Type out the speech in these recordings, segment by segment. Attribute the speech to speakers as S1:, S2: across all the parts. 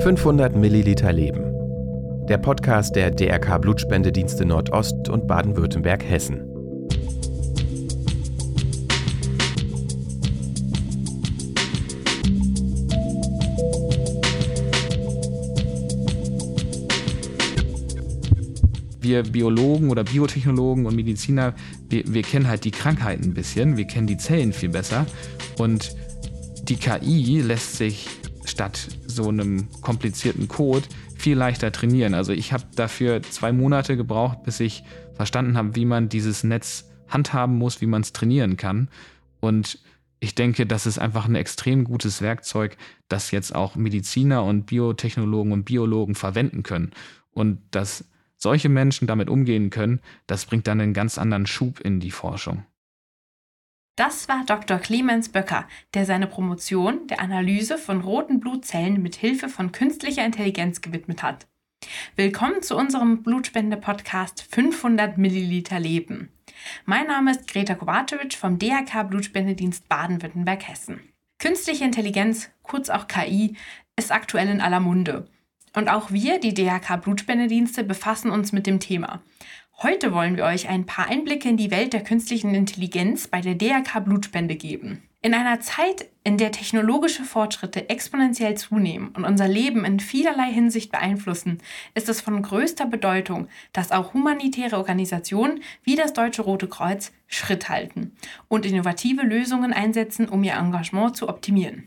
S1: 500 Milliliter Leben. Der Podcast der DRK Blutspendedienste Nordost und Baden-Württemberg-Hessen.
S2: wir Biologen oder Biotechnologen und Mediziner, wir, wir, kennen halt die Krankheiten ein bisschen, wir kennen die Zellen viel besser und die KI lässt sich statt so einem komplizierten Code viel leichter trainieren. Also ich habe dafür zwei Monate gebraucht, bis ich verstanden habe, wie man dieses Netz handhaben muss, wie man es trainieren kann. Und ich denke, das ist einfach ein extrem gutes Werkzeug, das jetzt auch Mediziner und Biotechnologen und Biologen verwenden können. Und dass solche Menschen damit umgehen können, das bringt dann einen ganz anderen Schub in die Forschung.
S3: Das war Dr. Clemens Böcker, der seine Promotion der Analyse von roten Blutzellen mit Hilfe von künstlicher Intelligenz gewidmet hat. Willkommen zu unserem Blutspende-Podcast 500 Milliliter Leben. Mein Name ist Greta Kovacevic vom DRK Blutspendedienst Baden-Württemberg-Hessen. Künstliche Intelligenz, kurz auch KI, ist aktuell in aller Munde. Und auch wir, die DRK Blutspendedienste, befassen uns mit dem Thema. Heute wollen wir euch ein paar Einblicke in die Welt der künstlichen Intelligenz bei der DRK Blutspende geben. In einer Zeit, in der technologische Fortschritte exponentiell zunehmen und unser Leben in vielerlei Hinsicht beeinflussen, ist es von größter Bedeutung, dass auch humanitäre Organisationen wie das Deutsche Rote Kreuz Schritt halten und innovative Lösungen einsetzen, um ihr Engagement zu optimieren.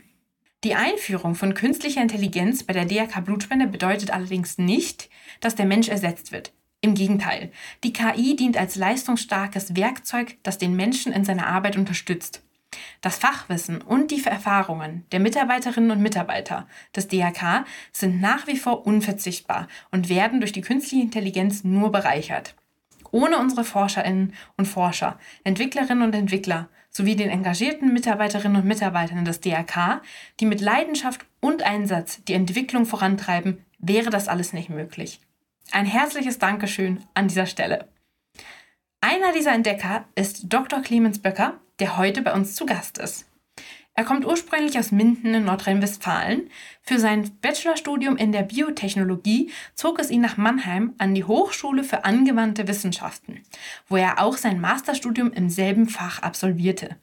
S3: Die Einführung von künstlicher Intelligenz bei der DRK Blutspende bedeutet allerdings nicht, dass der Mensch ersetzt wird. Im Gegenteil, die KI dient als leistungsstarkes Werkzeug, das den Menschen in seiner Arbeit unterstützt. Das Fachwissen und die Erfahrungen der Mitarbeiterinnen und Mitarbeiter des DRK sind nach wie vor unverzichtbar und werden durch die künstliche Intelligenz nur bereichert. Ohne unsere Forscherinnen und Forscher, Entwicklerinnen und Entwickler sowie den engagierten Mitarbeiterinnen und Mitarbeitern des DRK, die mit Leidenschaft und Einsatz die Entwicklung vorantreiben, wäre das alles nicht möglich. Ein herzliches Dankeschön an dieser Stelle. Einer dieser Entdecker ist Dr. Clemens Böcker, der heute bei uns zu Gast ist. Er kommt ursprünglich aus Minden in Nordrhein-Westfalen. Für sein Bachelorstudium in der Biotechnologie zog es ihn nach Mannheim an die Hochschule für angewandte Wissenschaften, wo er auch sein Masterstudium im selben Fach absolvierte.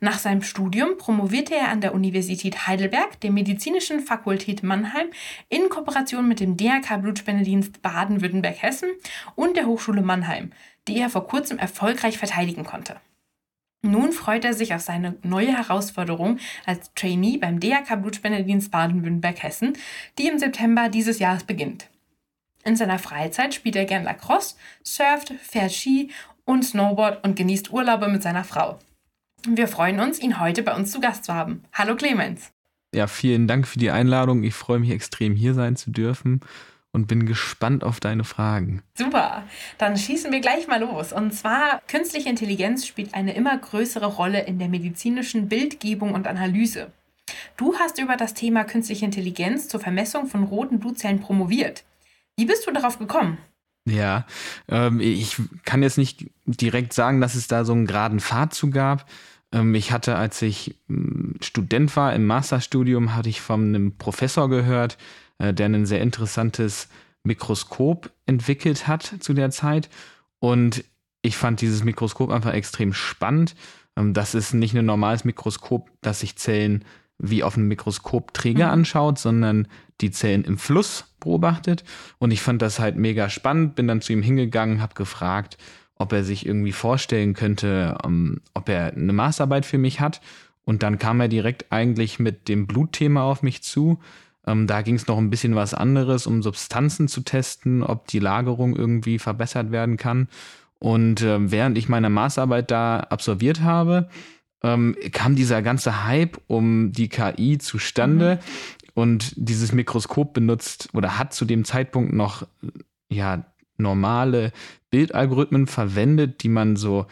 S3: Nach seinem Studium promovierte er an der Universität Heidelberg, der Medizinischen Fakultät Mannheim, in Kooperation mit dem DRK Blutspendedienst Baden-Württemberg-Hessen und der Hochschule Mannheim, die er vor kurzem erfolgreich verteidigen konnte. Nun freut er sich auf seine neue Herausforderung als Trainee beim DRK Blutspendedienst Baden-Württemberg-Hessen, die im September dieses Jahres beginnt. In seiner Freizeit spielt er gern Lacrosse, surft, fährt Ski und Snowboard und genießt Urlaube mit seiner Frau. Wir freuen uns, ihn heute bei uns zu Gast zu haben. Hallo Clemens.
S2: Ja, vielen Dank für die Einladung. Ich freue mich extrem, hier sein zu dürfen und bin gespannt auf deine Fragen.
S3: Super, dann schießen wir gleich mal los. Und zwar, künstliche Intelligenz spielt eine immer größere Rolle in der medizinischen Bildgebung und Analyse. Du hast über das Thema künstliche Intelligenz zur Vermessung von roten Blutzellen promoviert. Wie bist du darauf gekommen?
S2: Ja, ähm, ich kann jetzt nicht direkt sagen, dass es da so einen geraden Pfad zu gab. Ähm, ich hatte, als ich ähm, Student war im Masterstudium, hatte ich von einem Professor gehört, äh, der ein sehr interessantes Mikroskop entwickelt hat zu der Zeit. Und ich fand dieses Mikroskop einfach extrem spannend. Ähm, das ist nicht ein normales Mikroskop, das sich Zellen wie auf einem Mikroskopträger mhm. anschaut, sondern die Zellen im Fluss beobachtet. Und ich fand das halt mega spannend, bin dann zu ihm hingegangen, habe gefragt, ob er sich irgendwie vorstellen könnte, um, ähm, ob er eine Maßarbeit für mich hat. Und dann kam er direkt eigentlich mit dem Blutthema auf mich zu. Ähm, da ging es noch ein bisschen was anderes, um Substanzen zu testen, ob die Lagerung irgendwie verbessert werden kann. Und äh, während ich meine Maßarbeit da absolviert habe, ähm, kam dieser ganze Hype um die KI zustande mhm. und dieses Mikroskop benutzt oder hat zu dem Zeitpunkt noch ja normale Bildalgorithmen verwendet, die man so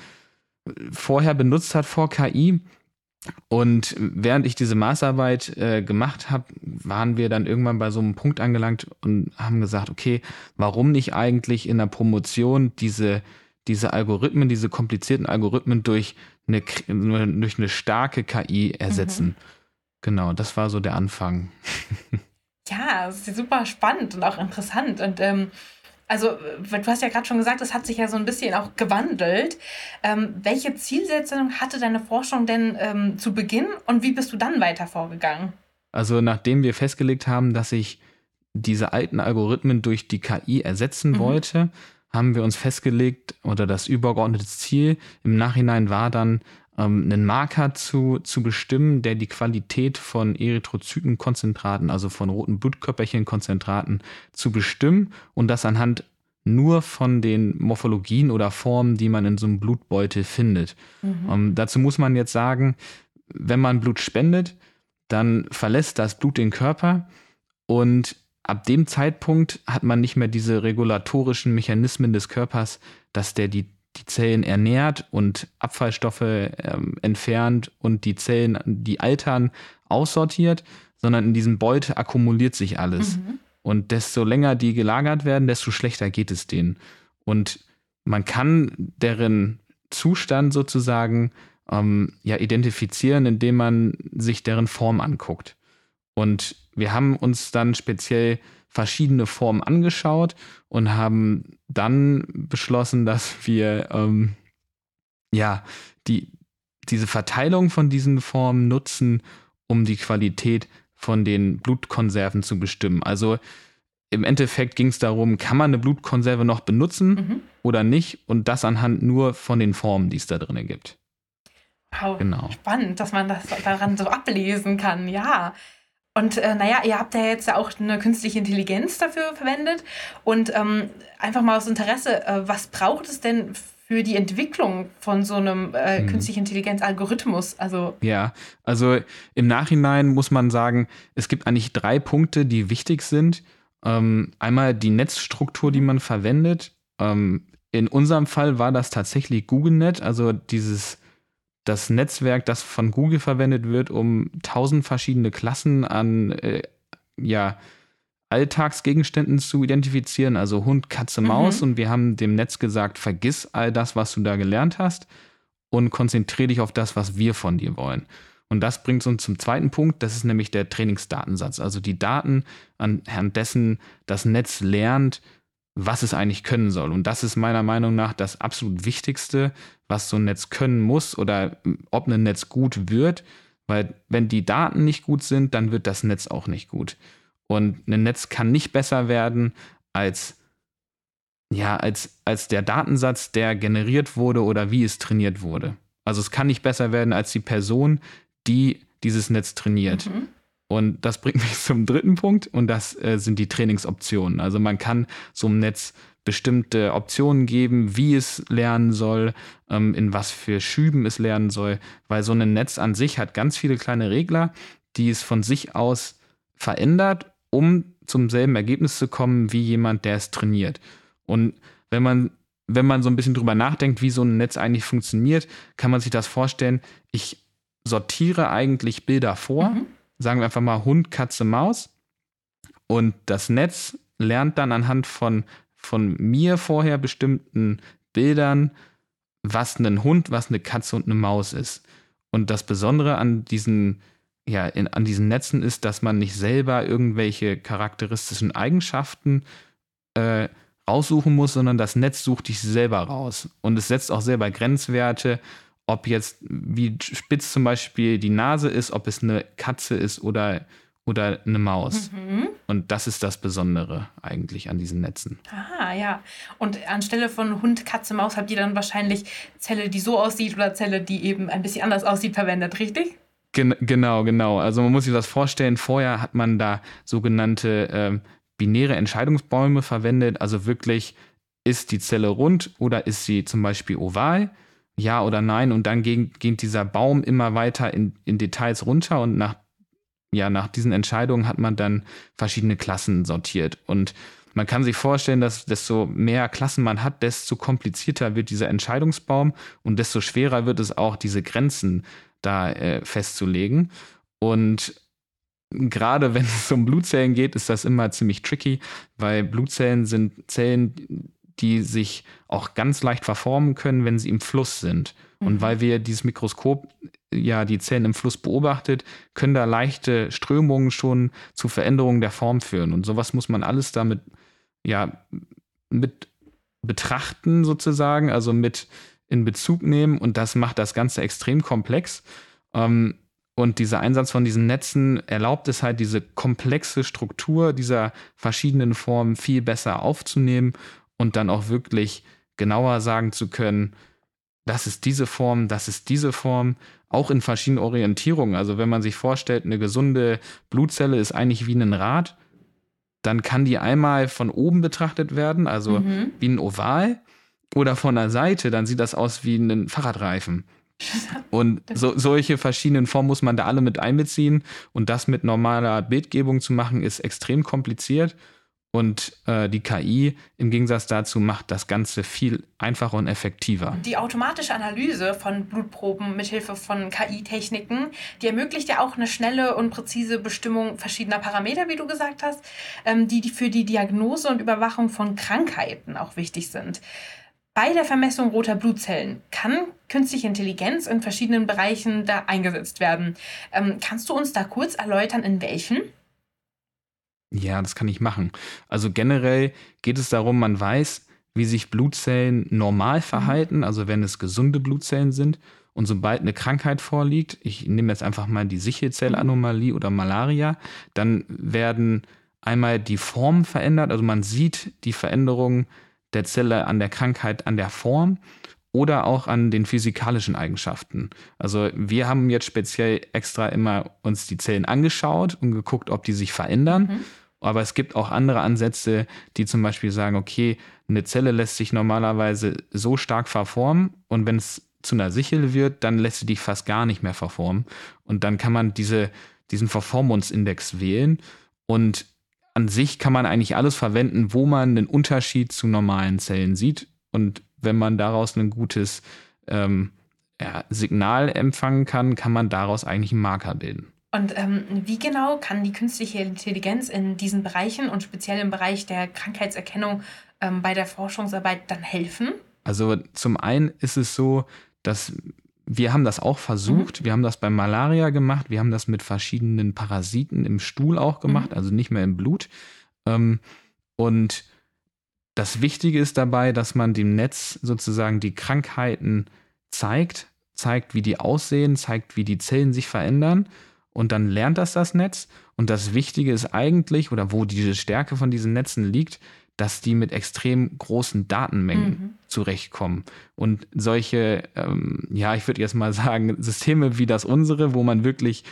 S2: vorher benutzt hat vor KI. Und während ich diese Maßarbeit äh, gemacht habe, waren wir dann irgendwann bei so einem Punkt angelangt und haben gesagt, okay, warum nicht eigentlich in der Promotion diese, diese Algorithmen, diese komplizierten Algorithmen durch eine, durch eine starke KI ersetzen? Mhm. Genau, das war so der Anfang.
S3: Ja, das ist super spannend und auch interessant. Und ähm, also, du hast ja gerade schon gesagt, es hat sich ja so ein bisschen auch gewandelt. Ähm, welche Zielsetzung hatte deine Forschung denn ähm, zu Beginn und wie bist du dann weiter vorgegangen?
S2: Also, nachdem wir festgelegt haben, dass ich diese alten Algorithmen durch die KI ersetzen mhm. wollte, haben wir uns festgelegt oder das übergeordnete Ziel im Nachhinein war dann, ähm, einen Marker zu, zu bestimmen, der die Qualität von Erythrozytenkonzentraten, also von roten Blutkörperchenkonzentraten, zu bestimmen und das anhand nur von den Morphologien oder Formen, die man in so einem Blutbeutel findet. Mhm. Ähm, dazu muss man jetzt sagen, wenn man Blut spendet, dann verlässt das Blut den Körper und ab dem Zeitpunkt hat man nicht mehr diese regulatorischen Mechanismen des Körpers, dass der die die Zellen ernährt und Abfallstoffe ähm, entfernt und die Zellen, die altern, aussortiert, sondern in diesem Beutel akkumuliert sich alles. Mhm. Und desto länger die gelagert werden, desto schlechter geht es denen. Und man kann deren Zustand sozusagen ähm, ja identifizieren, indem man sich deren Form anguckt. Und wir haben uns dann speziell verschiedene Formen angeschaut und haben dann beschlossen, dass wir ähm, ja die, diese Verteilung von diesen Formen nutzen, um die Qualität von den Blutkonserven zu bestimmen. Also im Endeffekt ging es darum, kann man eine Blutkonserve noch benutzen mhm. oder nicht und das anhand nur von den Formen, die es da drin gibt.
S3: Wow, genau. spannend, dass man das daran so ablesen kann, ja. Und äh, naja, ihr habt ja jetzt auch eine künstliche Intelligenz dafür verwendet. Und ähm, einfach mal aus Interesse, äh, was braucht es denn für die Entwicklung von so einem äh, hm. künstliche Intelligenz-Algorithmus?
S2: Also ja, also im Nachhinein muss man sagen, es gibt eigentlich drei Punkte, die wichtig sind. Ähm, einmal die Netzstruktur, die man verwendet. Ähm, in unserem Fall war das tatsächlich GoogleNet, also dieses das Netzwerk, das von Google verwendet wird, um tausend verschiedene Klassen an äh, ja, Alltagsgegenständen zu identifizieren, also Hund, Katze, Maus. Mhm. Und wir haben dem Netz gesagt, vergiss all das, was du da gelernt hast und konzentriere dich auf das, was wir von dir wollen. Und das bringt uns zum zweiten Punkt, das ist nämlich der Trainingsdatensatz, also die Daten, anhand dessen das Netz lernt, was es eigentlich können soll. Und das ist meiner Meinung nach das absolut Wichtigste, was so ein Netz können muss oder ob ein Netz gut wird. Weil wenn die Daten nicht gut sind, dann wird das Netz auch nicht gut. Und ein Netz kann nicht besser werden als, ja, als, als der Datensatz, der generiert wurde oder wie es trainiert wurde. Also es kann nicht besser werden als die Person, die dieses Netz trainiert. Mhm. Und das bringt mich zum dritten Punkt und das äh, sind die Trainingsoptionen. Also man kann so einem Netz bestimmte Optionen geben, wie es lernen soll, ähm, in was für Schüben es lernen soll, weil so ein Netz an sich hat ganz viele kleine Regler, die es von sich aus verändert, um zum selben Ergebnis zu kommen wie jemand, der es trainiert. Und wenn man wenn man so ein bisschen drüber nachdenkt, wie so ein Netz eigentlich funktioniert, kann man sich das vorstellen. Ich sortiere eigentlich Bilder vor. Mhm sagen wir einfach mal Hund, Katze, Maus. Und das Netz lernt dann anhand von, von mir vorher bestimmten Bildern, was ein Hund, was eine Katze und eine Maus ist. Und das Besondere an diesen, ja, in, an diesen Netzen ist, dass man nicht selber irgendwelche charakteristischen Eigenschaften äh, raussuchen muss, sondern das Netz sucht dich selber raus. Und es setzt auch selber Grenzwerte ob jetzt, wie spitz zum Beispiel die Nase ist, ob es eine Katze ist oder, oder eine Maus. Mhm. Und das ist das Besondere eigentlich an diesen Netzen.
S3: Ah, ja. Und anstelle von Hund, Katze, Maus habt ihr dann wahrscheinlich Zelle, die so aussieht oder Zelle, die eben ein bisschen anders aussieht, verwendet, richtig?
S2: Gen genau, genau. Also man muss sich das vorstellen, vorher hat man da sogenannte äh, binäre Entscheidungsbäume verwendet, also wirklich ist die Zelle rund oder ist sie zum Beispiel oval ja oder nein und dann geht, geht dieser Baum immer weiter in, in Details runter und nach, ja, nach diesen Entscheidungen hat man dann verschiedene Klassen sortiert und man kann sich vorstellen, dass desto mehr Klassen man hat, desto komplizierter wird dieser Entscheidungsbaum und desto schwerer wird es auch, diese Grenzen da äh, festzulegen. Und gerade wenn es um Blutzellen geht, ist das immer ziemlich tricky, weil Blutzellen sind Zellen, die sich auch ganz leicht verformen können, wenn sie im Fluss sind. Mhm. Und weil wir dieses Mikroskop ja die Zellen im Fluss beobachtet, können da leichte Strömungen schon zu Veränderungen der Form führen. Und sowas muss man alles damit ja mit betrachten sozusagen, also mit in Bezug nehmen und das macht das Ganze extrem komplex. Ähm, und dieser Einsatz von diesen Netzen erlaubt es halt, diese komplexe Struktur dieser verschiedenen Formen viel besser aufzunehmen und dann auch wirklich genauer sagen zu können, das ist diese Form, das ist diese Form, auch in verschiedenen Orientierungen. Also wenn man sich vorstellt, eine gesunde Blutzelle ist eigentlich wie ein Rad, dann kann die einmal von oben betrachtet werden, also mhm. wie ein Oval, oder von der Seite, dann sieht das aus wie ein Fahrradreifen. Und so, solche verschiedenen Formen muss man da alle mit einbeziehen. Und das mit normaler Bildgebung zu machen, ist extrem kompliziert. Und äh, die KI im Gegensatz dazu macht das Ganze viel einfacher und effektiver.
S3: Die automatische Analyse von Blutproben mithilfe von KI-Techniken, die ermöglicht ja auch eine schnelle und präzise Bestimmung verschiedener Parameter, wie du gesagt hast, ähm, die für die Diagnose und Überwachung von Krankheiten auch wichtig sind. Bei der Vermessung roter Blutzellen kann künstliche Intelligenz in verschiedenen Bereichen da eingesetzt werden. Ähm, kannst du uns da kurz erläutern, in welchen?
S2: Ja, das kann ich machen. Also generell geht es darum, man weiß, wie sich Blutzellen normal verhalten, also wenn es gesunde Blutzellen sind. Und sobald eine Krankheit vorliegt, ich nehme jetzt einfach mal die Sichelzellanomalie oder Malaria, dann werden einmal die Formen verändert, also man sieht die Veränderungen der Zelle an der Krankheit, an der Form oder auch an den physikalischen Eigenschaften. Also wir haben jetzt speziell extra immer uns die Zellen angeschaut und geguckt, ob die sich verändern. Mhm. Aber es gibt auch andere Ansätze, die zum Beispiel sagen, okay, eine Zelle lässt sich normalerweise so stark verformen und wenn es zu einer Sichel wird, dann lässt sie dich fast gar nicht mehr verformen. Und dann kann man diese, diesen Verformungsindex wählen und an sich kann man eigentlich alles verwenden, wo man einen Unterschied zu normalen Zellen sieht. Und wenn man daraus ein gutes ähm, ja, Signal empfangen kann, kann man daraus eigentlich einen Marker bilden.
S3: Und ähm, wie genau kann die künstliche Intelligenz in diesen Bereichen und speziell im Bereich der Krankheitserkennung ähm, bei der Forschungsarbeit dann helfen?
S2: Also zum einen ist es so, dass wir haben das auch versucht. Mhm. Wir haben das bei Malaria gemacht. Wir haben das mit verschiedenen Parasiten im Stuhl auch gemacht, mhm. also nicht mehr im Blut. Ähm, und das Wichtige ist dabei, dass man dem Netz sozusagen die Krankheiten zeigt, zeigt, wie die aussehen, zeigt, wie die Zellen sich verändern. Und dann lernt das das Netz. Und das Wichtige ist eigentlich, oder wo diese Stärke von diesen Netzen liegt, dass die mit extrem großen Datenmengen mhm. zurechtkommen. Und solche, ähm, ja, ich würde jetzt mal sagen, Systeme wie das unsere, wo man wirklich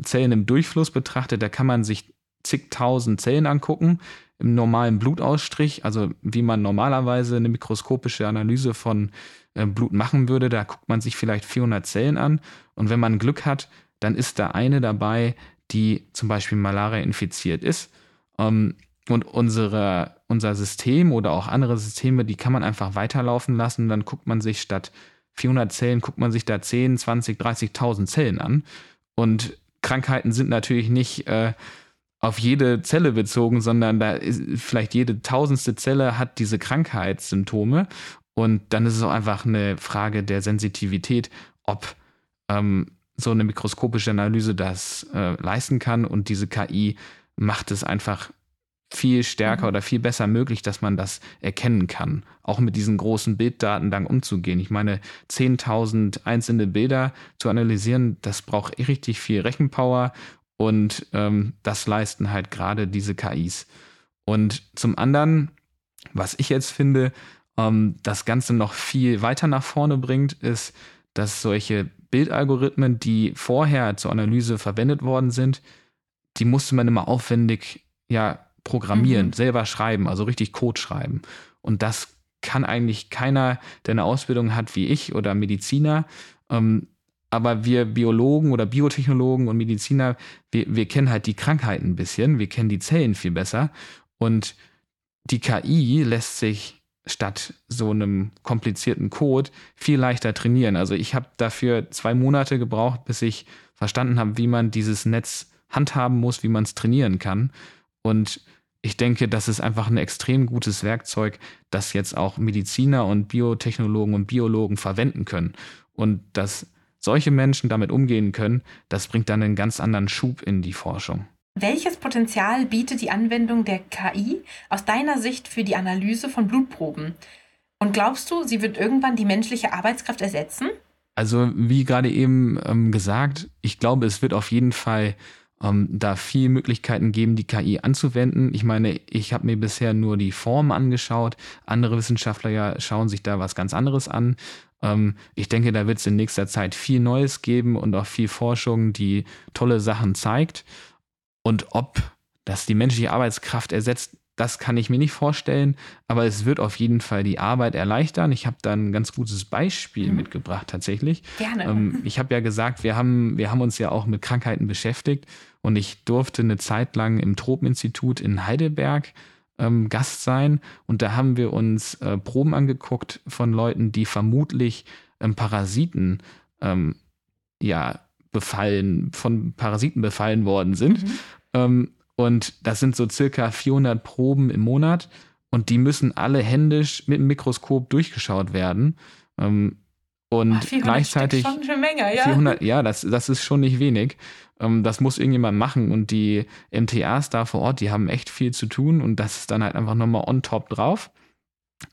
S2: Zellen im Durchfluss betrachtet, da kann man sich zigtausend Zellen angucken im normalen Blutausstrich, also wie man normalerweise eine mikroskopische Analyse von äh, Blut machen würde, da guckt man sich vielleicht 400 Zellen an und wenn man Glück hat, dann ist da eine dabei, die zum Beispiel Malaria infiziert ist. Ähm, und unsere, unser System oder auch andere Systeme, die kann man einfach weiterlaufen lassen. Dann guckt man sich statt 400 Zellen, guckt man sich da 10, 20, 30.000 Zellen an. Und Krankheiten sind natürlich nicht äh, auf jede Zelle bezogen, sondern da ist vielleicht jede tausendste Zelle hat diese Krankheitssymptome. Und dann ist es auch einfach eine Frage der Sensitivität, ob ähm, so eine mikroskopische Analyse das äh, leisten kann. Und diese KI macht es einfach viel stärker mhm. oder viel besser möglich, dass man das erkennen kann. Auch mit diesen großen Bilddaten dann umzugehen. Ich meine, 10.000 einzelne Bilder zu analysieren, das braucht richtig viel Rechenpower und ähm, das leisten halt gerade diese KIs. Und zum anderen, was ich jetzt finde, ähm, das Ganze noch viel weiter nach vorne bringt, ist, dass solche Bildalgorithmen, die vorher zur Analyse verwendet worden sind, die musste man immer aufwendig ja programmieren, mhm. selber schreiben, also richtig Code schreiben. Und das kann eigentlich keiner, der eine Ausbildung hat wie ich oder Mediziner. Ähm, aber wir Biologen oder Biotechnologen und Mediziner, wir, wir kennen halt die Krankheiten ein bisschen, wir kennen die Zellen viel besser. Und die KI lässt sich statt so einem komplizierten Code viel leichter trainieren. Also ich habe dafür zwei Monate gebraucht, bis ich verstanden habe, wie man dieses Netz handhaben muss, wie man es trainieren kann. Und ich denke, das ist einfach ein extrem gutes Werkzeug, das jetzt auch Mediziner und Biotechnologen und Biologen verwenden können. Und dass solche Menschen damit umgehen können, das bringt dann einen ganz anderen Schub in die Forschung.
S3: Welches Potenzial bietet die Anwendung der KI aus deiner Sicht für die Analyse von Blutproben? Und glaubst du, sie wird irgendwann die menschliche Arbeitskraft ersetzen?
S2: Also wie gerade eben ähm, gesagt, ich glaube, es wird auf jeden Fall ähm, da viele Möglichkeiten geben, die KI anzuwenden. Ich meine, ich habe mir bisher nur die Form angeschaut. Andere Wissenschaftler ja schauen sich da was ganz anderes an. Ähm, ich denke, da wird es in nächster Zeit viel Neues geben und auch viel Forschung, die tolle Sachen zeigt. Und ob das die menschliche Arbeitskraft ersetzt, das kann ich mir nicht vorstellen, aber es wird auf jeden Fall die Arbeit erleichtern. Ich habe da ein ganz gutes Beispiel mhm. mitgebracht tatsächlich.
S3: Gerne. Ähm,
S2: ich habe ja gesagt, wir haben, wir haben uns ja auch mit Krankheiten beschäftigt und ich durfte eine Zeit lang im Tropeninstitut in Heidelberg ähm, Gast sein und da haben wir uns äh, Proben angeguckt von Leuten, die vermutlich ähm, Parasiten ähm, ja befallen, von Parasiten befallen worden sind. Mhm. Und das sind so circa 400 Proben im Monat und die müssen alle händisch mit dem Mikroskop durchgeschaut werden. Ähm, und oh, gleichzeitig
S3: schon eine Menge, ja.
S2: 400, ja, das, das ist schon nicht wenig. Ähm, das muss irgendjemand machen und die MTAs da vor Ort, die haben echt viel zu tun und das ist dann halt einfach nochmal on top drauf.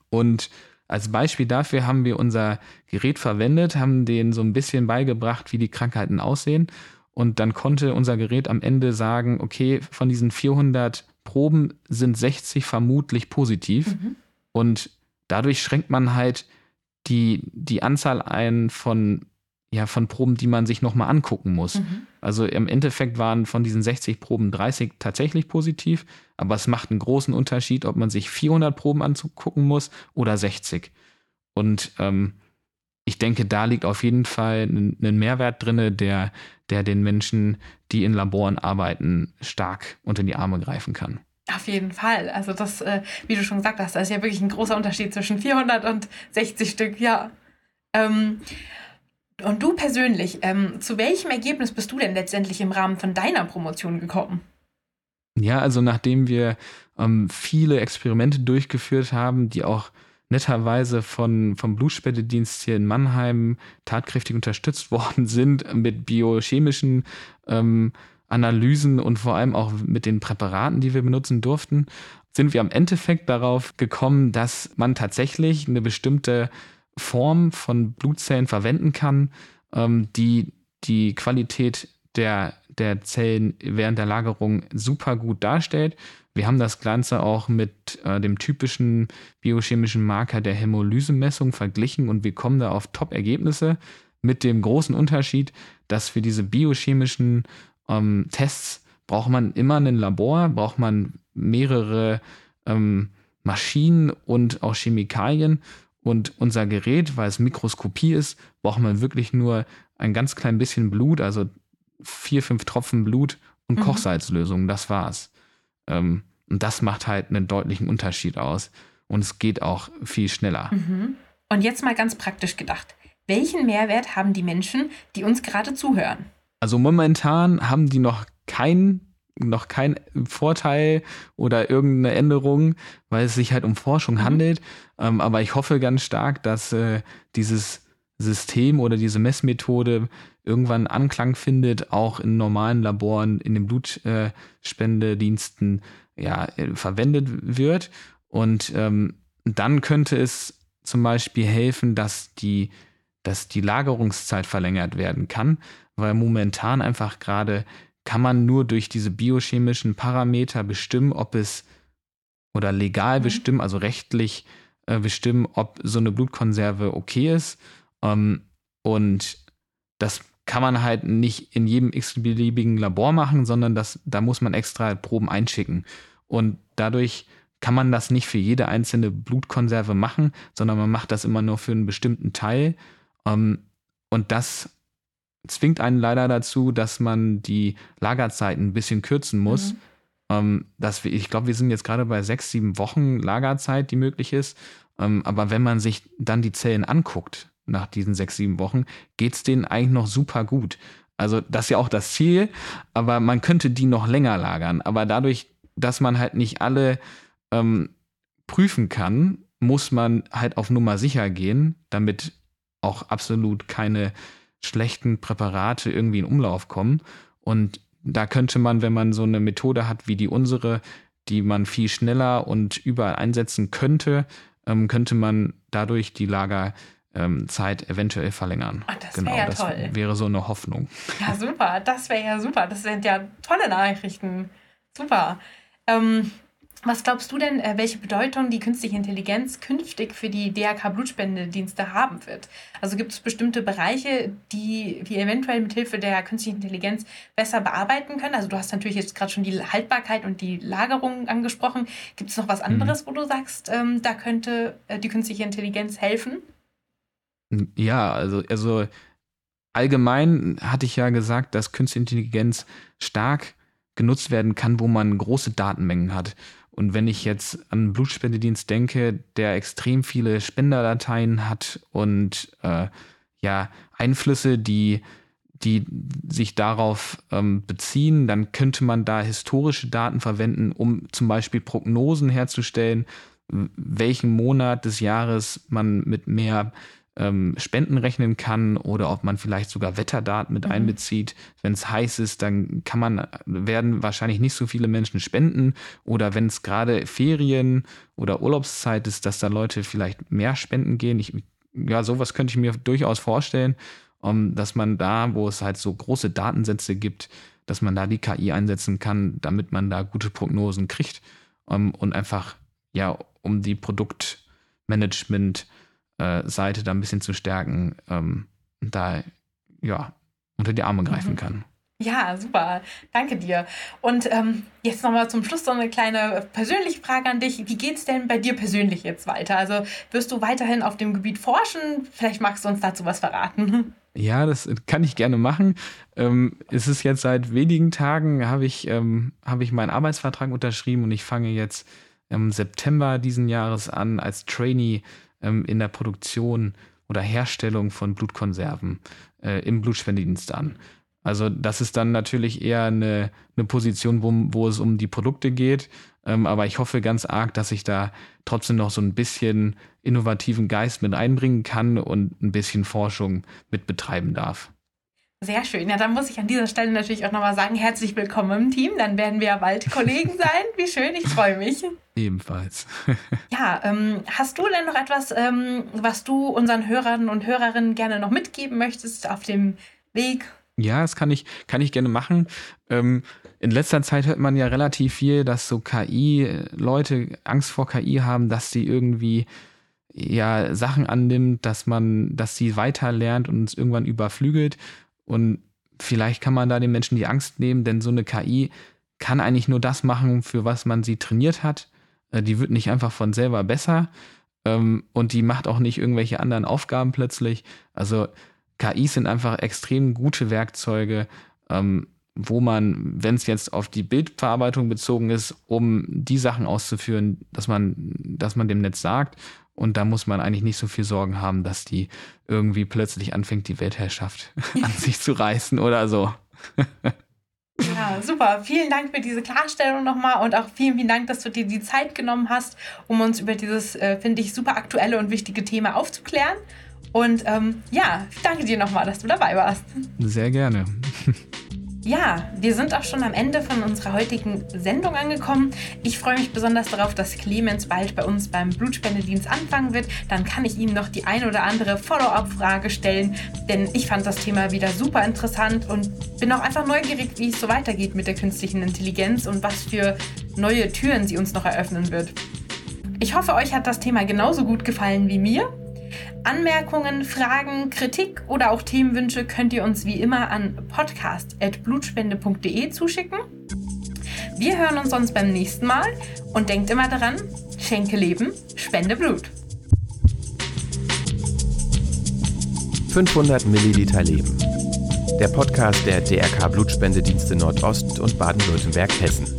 S2: Und als Beispiel dafür haben wir unser Gerät verwendet, haben denen so ein bisschen beigebracht, wie die Krankheiten aussehen und dann konnte unser Gerät am Ende sagen, okay, von diesen 400 Proben sind 60 vermutlich positiv. Mhm. Und dadurch schränkt man halt die, die Anzahl ein von, ja, von Proben, die man sich nochmal angucken muss. Mhm. Also im Endeffekt waren von diesen 60 Proben 30 tatsächlich positiv, aber es macht einen großen Unterschied, ob man sich 400 Proben angucken muss oder 60. Und ähm, ich denke, da liegt auf jeden Fall ein, ein Mehrwert drin, der, der den Menschen, die in Laboren arbeiten, stark unter die Arme greifen kann.
S3: Auf jeden Fall. Also das, äh, wie du schon gesagt hast, da ist ja wirklich ein großer Unterschied zwischen 400 und 60 Stück, ja. Ähm, und du persönlich, ähm, zu welchem Ergebnis bist du denn letztendlich im Rahmen von deiner Promotion gekommen?
S2: Ja, also nachdem wir ähm, viele Experimente durchgeführt haben, die auch netterweise von, vom Blutspendedienst hier in Mannheim tatkräftig unterstützt worden sind mit biochemischen ähm, Analysen und vor allem auch mit den Präparaten, die wir benutzen durften, sind wir am Endeffekt darauf gekommen, dass man tatsächlich eine bestimmte Form von Blutzellen verwenden kann, ähm, die die Qualität der, der Zellen während der Lagerung super gut darstellt wir haben das Ganze auch mit äh, dem typischen biochemischen Marker der Hämolysemessung verglichen und wir kommen da auf Top-Ergebnisse mit dem großen Unterschied, dass für diese biochemischen ähm, Tests braucht man immer ein Labor, braucht man mehrere ähm, Maschinen und auch Chemikalien. Und unser Gerät, weil es Mikroskopie ist, braucht man wirklich nur ein ganz klein bisschen Blut, also vier, fünf Tropfen Blut und mhm. Kochsalzlösung. Das war's. Ähm, und das macht halt einen deutlichen Unterschied aus. Und es geht auch viel schneller.
S3: Mhm. Und jetzt mal ganz praktisch gedacht. Welchen Mehrwert haben die Menschen, die uns gerade zuhören?
S2: Also momentan haben die noch keinen noch kein Vorteil oder irgendeine Änderung, weil es sich halt um Forschung mhm. handelt. Ähm, aber ich hoffe ganz stark, dass äh, dieses System oder diese Messmethode irgendwann Anklang findet, auch in normalen Laboren, in den Blutspendediensten ja, verwendet wird. Und ähm, dann könnte es zum Beispiel helfen, dass die, dass die Lagerungszeit verlängert werden kann, weil momentan einfach gerade kann man nur durch diese biochemischen Parameter bestimmen, ob es oder legal mhm. bestimmen, also rechtlich äh, bestimmen, ob so eine Blutkonserve okay ist. Ähm, und das kann man halt nicht in jedem x-beliebigen Labor machen, sondern das, da muss man extra Proben einschicken. Und dadurch kann man das nicht für jede einzelne Blutkonserve machen, sondern man macht das immer nur für einen bestimmten Teil. Ähm, und das zwingt einen leider dazu, dass man die Lagerzeiten ein bisschen kürzen muss. Mhm. Ähm, dass wir, ich glaube, wir sind jetzt gerade bei sechs, sieben Wochen Lagerzeit, die möglich ist. Ähm, aber wenn man sich dann die Zellen anguckt, nach diesen sechs, sieben Wochen, geht es denen eigentlich noch super gut. Also das ist ja auch das Ziel, aber man könnte die noch länger lagern. Aber dadurch, dass man halt nicht alle ähm, prüfen kann, muss man halt auf Nummer sicher gehen, damit auch absolut keine schlechten Präparate irgendwie in Umlauf kommen. Und da könnte man, wenn man so eine Methode hat wie die unsere, die man viel schneller und überall einsetzen könnte, ähm, könnte man dadurch die Lagerzeit ähm, eventuell verlängern.
S3: Ach, das genau, ja das toll.
S2: wäre so eine Hoffnung.
S3: Ja, super. Das wäre ja super. Das sind ja tolle Nachrichten. Super. Ähm, was glaubst du denn, äh, welche Bedeutung die künstliche Intelligenz künftig für die DRK-Blutspendedienste haben wird? Also gibt es bestimmte Bereiche, die wir eventuell mit Hilfe der künstlichen Intelligenz besser bearbeiten können? Also du hast natürlich jetzt gerade schon die Haltbarkeit und die Lagerung angesprochen. Gibt es noch was mhm. anderes, mhm. wo du sagst, ähm, da könnte äh, die künstliche Intelligenz helfen?
S2: Ja, also, also allgemein hatte ich ja gesagt, dass künstliche Intelligenz stark genutzt werden kann, wo man große Datenmengen hat. Und wenn ich jetzt an einen Blutspendedienst denke, der extrem viele Spenderdateien hat und äh, ja, Einflüsse, die, die sich darauf ähm, beziehen, dann könnte man da historische Daten verwenden, um zum Beispiel Prognosen herzustellen, welchen Monat des Jahres man mit mehr ähm, Spenden rechnen kann oder ob man vielleicht sogar Wetterdaten mit mhm. einbezieht. Wenn es heiß ist, dann kann man, werden wahrscheinlich nicht so viele Menschen spenden. Oder wenn es gerade Ferien oder Urlaubszeit ist, dass da Leute vielleicht mehr spenden gehen. Ich, ja, sowas könnte ich mir durchaus vorstellen, um, ähm, dass man da, wo es halt so große Datensätze gibt, dass man da die KI einsetzen kann, damit man da gute Prognosen kriegt um, ähm, und einfach, ja, um die Produktmanagement äh, Seite da ein bisschen zu stärken, ähm, da ja unter die Arme greifen mhm. kann.
S3: Ja, super. Danke dir. Und ähm, jetzt nochmal zum Schluss so eine kleine persönliche Frage an dich. Wie geht es denn bei dir persönlich jetzt weiter? Also wirst du weiterhin auf dem Gebiet forschen? Vielleicht magst du uns dazu was verraten.
S2: Ja, das kann ich gerne machen. Ähm, es ist jetzt seit wenigen Tagen, habe ich, ähm, hab ich meinen Arbeitsvertrag unterschrieben und ich fange jetzt im September diesen Jahres an als Trainee ähm, in der Produktion oder Herstellung von Blutkonserven äh, im Blutspendedienst an. Also das ist dann natürlich eher eine, eine Position, wo, wo es um die Produkte geht. Ähm, aber ich hoffe ganz arg, dass ich da trotzdem noch so ein bisschen innovativen Geist mit einbringen kann und ein bisschen Forschung mit betreiben darf.
S3: Sehr schön. Ja, dann muss ich an dieser Stelle natürlich auch nochmal sagen, herzlich willkommen im Team. Dann werden wir ja bald Kollegen sein. Wie schön, ich freue mich.
S2: Ebenfalls.
S3: ja, ähm, hast du denn noch etwas, ähm, was du unseren Hörern und Hörerinnen gerne noch mitgeben möchtest auf dem Weg?
S2: Ja, das kann ich, kann ich gerne machen. Ähm, in letzter Zeit hört man ja relativ viel, dass so KI-Leute Angst vor KI haben, dass sie irgendwie ja Sachen annimmt, dass man, dass sie weiter lernt und uns irgendwann überflügelt. Und vielleicht kann man da den Menschen die Angst nehmen, denn so eine KI kann eigentlich nur das machen, für was man sie trainiert hat. Äh, die wird nicht einfach von selber besser ähm, und die macht auch nicht irgendwelche anderen Aufgaben plötzlich. Also KIs sind einfach extrem gute Werkzeuge, ähm, wo man, wenn es jetzt auf die Bildverarbeitung bezogen ist, um die Sachen auszuführen, dass man, dass man dem Netz sagt und da muss man eigentlich nicht so viel Sorgen haben, dass die irgendwie plötzlich anfängt, die Weltherrschaft an sich zu reißen oder so.
S3: Ja, super. Vielen Dank für diese Klarstellung nochmal und auch vielen, vielen Dank, dass du dir die Zeit genommen hast, um uns über dieses, äh, finde ich, super aktuelle und wichtige Thema aufzuklären. Und ähm, ja, danke dir nochmal, dass du dabei warst.
S2: Sehr gerne.
S3: Ja, wir sind auch schon am Ende von unserer heutigen Sendung angekommen. Ich freue mich besonders darauf, dass Clemens bald bei uns beim Blutspendedienst anfangen wird. Dann kann ich ihm noch die ein oder andere Follow-up-Frage stellen, denn ich fand das Thema wieder super interessant und bin auch einfach neugierig, wie es so weitergeht mit der künstlichen Intelligenz und was für neue Türen sie uns noch eröffnen wird. Ich hoffe, euch hat das Thema genauso gut gefallen wie mir Anmerkungen, Fragen, Kritik oder auch Themenwünsche könnt ihr uns wie immer an podcast.blutspende.de zuschicken. Wir hören uns sonst beim nächsten Mal und denkt immer daran, schenke Leben, spende Blut.
S1: 500 Milliliter Leben. Der Podcast der DRK Blutspendedienste Nordost und Baden-Württemberg-Hessen.